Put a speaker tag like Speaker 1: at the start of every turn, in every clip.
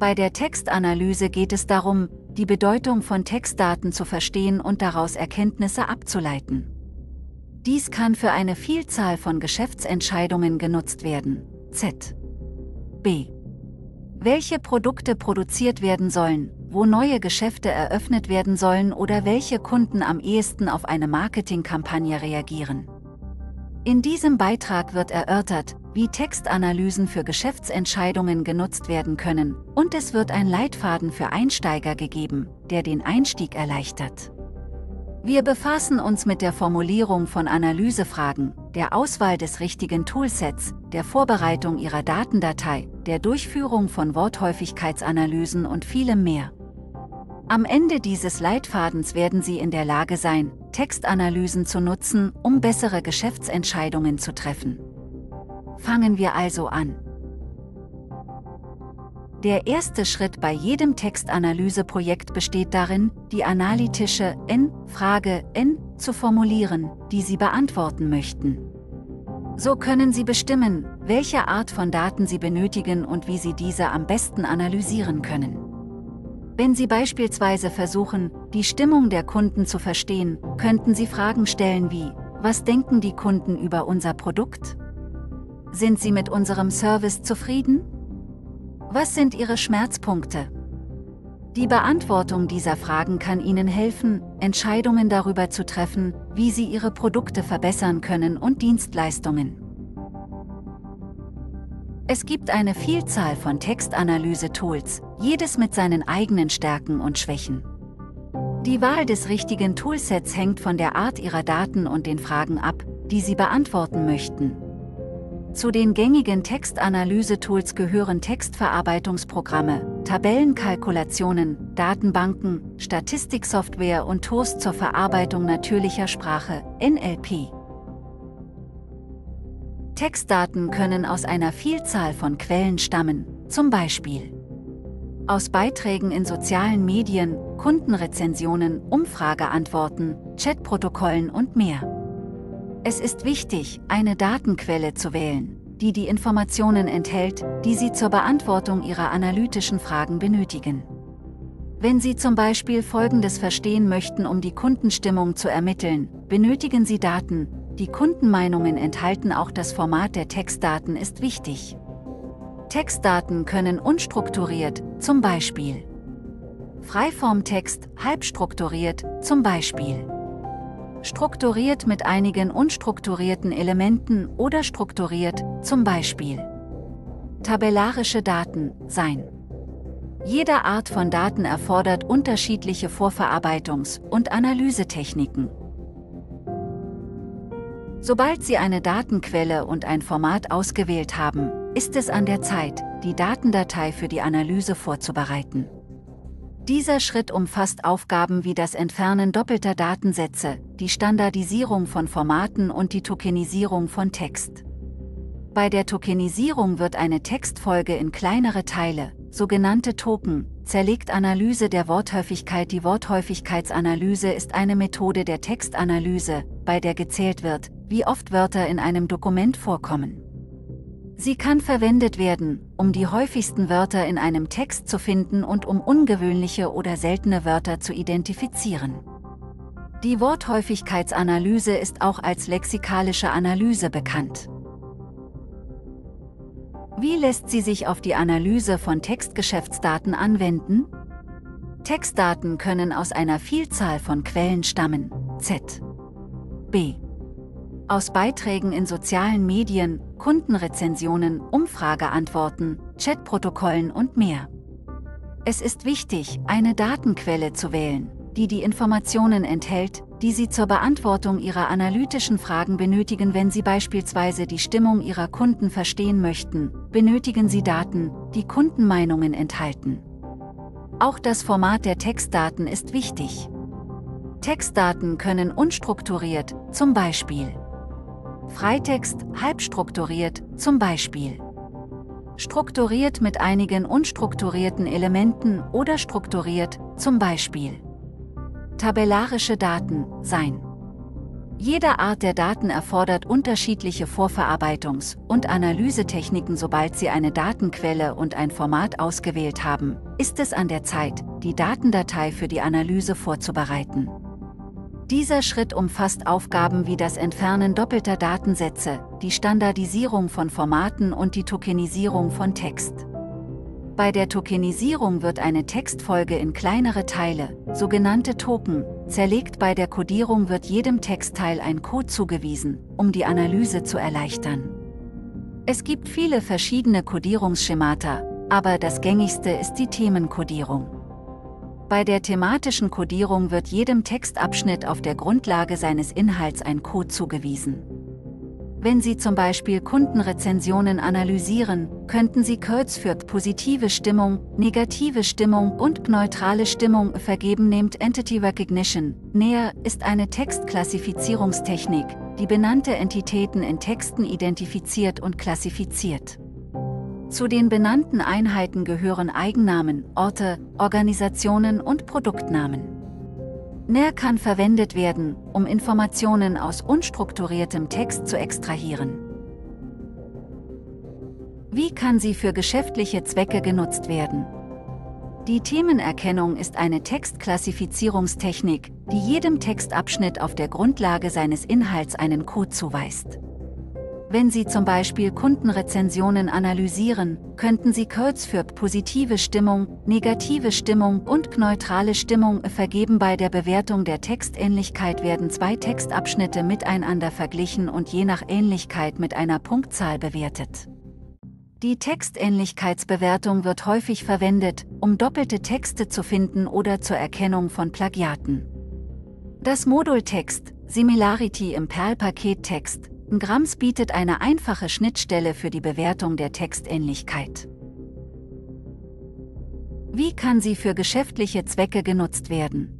Speaker 1: Bei der Textanalyse geht es darum, die Bedeutung von Textdaten zu verstehen und daraus Erkenntnisse abzuleiten. Dies kann für eine Vielzahl von Geschäftsentscheidungen genutzt werden. Z. B. Welche Produkte produziert werden sollen, wo neue Geschäfte eröffnet werden sollen oder welche Kunden am ehesten auf eine Marketingkampagne reagieren. In diesem Beitrag wird erörtert, wie Textanalysen für Geschäftsentscheidungen genutzt werden können, und es wird ein Leitfaden für Einsteiger gegeben, der den Einstieg erleichtert. Wir befassen uns mit der Formulierung von Analysefragen, der Auswahl des richtigen Toolsets, der Vorbereitung Ihrer Datendatei, der Durchführung von Worthäufigkeitsanalysen und vielem mehr. Am Ende dieses Leitfadens werden Sie in der Lage sein, Textanalysen zu nutzen, um bessere Geschäftsentscheidungen zu treffen. Fangen wir also an. Der erste Schritt bei jedem Textanalyseprojekt besteht darin, die analytische N-Frage N zu formulieren, die Sie beantworten möchten. So können Sie bestimmen, welche Art von Daten Sie benötigen und wie Sie diese am besten analysieren können. Wenn Sie beispielsweise versuchen, die Stimmung der Kunden zu verstehen, könnten Sie Fragen stellen wie, was denken die Kunden über unser Produkt? Sind Sie mit unserem Service zufrieden? Was sind Ihre Schmerzpunkte? Die Beantwortung dieser Fragen kann Ihnen helfen, Entscheidungen darüber zu treffen, wie Sie Ihre Produkte verbessern können und Dienstleistungen. Es gibt eine Vielzahl von Textanalyse-Tools, jedes mit seinen eigenen Stärken und Schwächen. Die Wahl des richtigen Toolsets hängt von der Art Ihrer Daten und den Fragen ab, die Sie beantworten möchten. Zu den gängigen Textanalyse-Tools gehören Textverarbeitungsprogramme, Tabellenkalkulationen, Datenbanken, Statistiksoftware und Tools zur Verarbeitung natürlicher Sprache, NLP. Textdaten können aus einer Vielzahl von Quellen stammen, zum Beispiel aus Beiträgen in sozialen Medien, Kundenrezensionen, Umfrageantworten, Chatprotokollen und mehr. Es ist wichtig, eine Datenquelle zu wählen, die die Informationen enthält, die Sie zur Beantwortung Ihrer analytischen Fragen benötigen. Wenn Sie zum Beispiel Folgendes verstehen möchten, um die Kundenstimmung zu ermitteln, benötigen Sie Daten, die Kundenmeinungen enthalten auch das Format der Textdaten ist wichtig. Textdaten können unstrukturiert, zum Beispiel Freiformtext, halbstrukturiert, zum Beispiel strukturiert mit einigen unstrukturierten Elementen oder strukturiert, zum Beispiel tabellarische Daten, sein. Jede Art von Daten erfordert unterschiedliche Vorverarbeitungs- und Analysetechniken. Sobald Sie eine Datenquelle und ein Format ausgewählt haben, ist es an der Zeit, die Datendatei für die Analyse vorzubereiten. Dieser Schritt umfasst Aufgaben wie das Entfernen doppelter Datensätze, die Standardisierung von Formaten und die Tokenisierung von Text. Bei der Tokenisierung wird eine Textfolge in kleinere Teile, sogenannte Token, zerlegt Analyse der Worthäufigkeit. Die Worthäufigkeitsanalyse ist eine Methode der Textanalyse, bei der gezählt wird, wie oft Wörter in einem Dokument vorkommen. Sie kann verwendet werden, um die häufigsten Wörter in einem Text zu finden und um ungewöhnliche oder seltene Wörter zu identifizieren. Die Worthäufigkeitsanalyse ist auch als lexikalische Analyse bekannt. Wie lässt sie sich auf die Analyse von Textgeschäftsdaten anwenden? Textdaten können aus einer Vielzahl von Quellen stammen. Z. B aus Beiträgen in sozialen Medien, Kundenrezensionen, Umfrageantworten, Chatprotokollen und mehr. Es ist wichtig, eine Datenquelle zu wählen, die die Informationen enthält, die Sie zur Beantwortung Ihrer analytischen Fragen benötigen. Wenn Sie beispielsweise die Stimmung Ihrer Kunden verstehen möchten, benötigen Sie Daten, die Kundenmeinungen enthalten. Auch das Format der Textdaten ist wichtig. Textdaten können unstrukturiert, zum Beispiel Freitext, halbstrukturiert, zum Beispiel. Strukturiert mit einigen unstrukturierten Elementen oder strukturiert, zum Beispiel. Tabellarische Daten, sein. Jede Art der Daten erfordert unterschiedliche Vorverarbeitungs- und Analysetechniken. Sobald Sie eine Datenquelle und ein Format ausgewählt haben, ist es an der Zeit, die Datendatei für die Analyse vorzubereiten. Dieser Schritt umfasst Aufgaben wie das Entfernen doppelter Datensätze, die Standardisierung von Formaten und die Tokenisierung von Text. Bei der Tokenisierung wird eine Textfolge in kleinere Teile, sogenannte Token, zerlegt. Bei der Codierung wird jedem Textteil ein Code zugewiesen, um die Analyse zu erleichtern. Es gibt viele verschiedene Codierungsschemata, aber das gängigste ist die Themencodierung. Bei der thematischen Codierung wird jedem Textabschnitt auf der Grundlage seines Inhalts ein Code zugewiesen. Wenn Sie zum Beispiel Kundenrezensionen analysieren, könnten Sie Codes für positive Stimmung, negative Stimmung und neutrale Stimmung vergeben. Nehmt Entity Recognition. Näher ist eine Textklassifizierungstechnik, die benannte Entitäten in Texten identifiziert und klassifiziert. Zu den benannten Einheiten gehören Eigennamen, Orte, Organisationen und Produktnamen. NER kann verwendet werden, um Informationen aus unstrukturiertem Text zu extrahieren. Wie kann sie für geschäftliche Zwecke genutzt werden? Die Themenerkennung ist eine Textklassifizierungstechnik, die jedem Textabschnitt auf der Grundlage seines Inhalts einen Code zuweist. Wenn Sie zum Beispiel Kundenrezensionen analysieren, könnten Sie Codes für positive Stimmung, negative Stimmung und neutrale Stimmung vergeben. Bei der Bewertung der Textähnlichkeit werden zwei Textabschnitte miteinander verglichen und je nach Ähnlichkeit mit einer Punktzahl bewertet. Die Textähnlichkeitsbewertung wird häufig verwendet, um doppelte Texte zu finden oder zur Erkennung von Plagiaten. Das Modul Text, Similarity im Perl-Paket Text, Grams bietet eine einfache Schnittstelle für die Bewertung der Textähnlichkeit. Wie kann sie für geschäftliche Zwecke genutzt werden?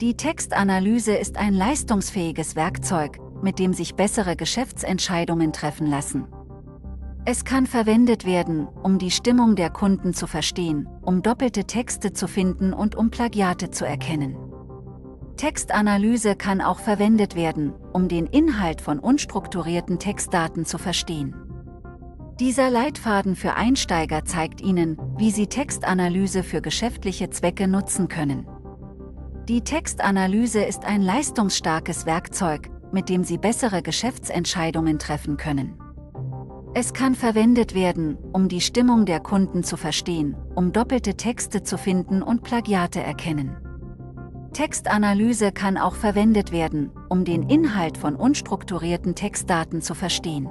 Speaker 1: Die Textanalyse ist ein leistungsfähiges Werkzeug, mit dem sich bessere Geschäftsentscheidungen treffen lassen. Es kann verwendet werden, um die Stimmung der Kunden zu verstehen, um doppelte Texte zu finden und um Plagiate zu erkennen. Textanalyse kann auch verwendet werden, um den Inhalt von unstrukturierten Textdaten zu verstehen. Dieser Leitfaden für Einsteiger zeigt Ihnen, wie Sie Textanalyse für geschäftliche Zwecke nutzen können. Die Textanalyse ist ein leistungsstarkes Werkzeug, mit dem Sie bessere Geschäftsentscheidungen treffen können. Es kann verwendet werden, um die Stimmung der Kunden zu verstehen, um doppelte Texte zu finden und Plagiate erkennen. Textanalyse kann auch verwendet werden, um den Inhalt von unstrukturierten Textdaten zu verstehen.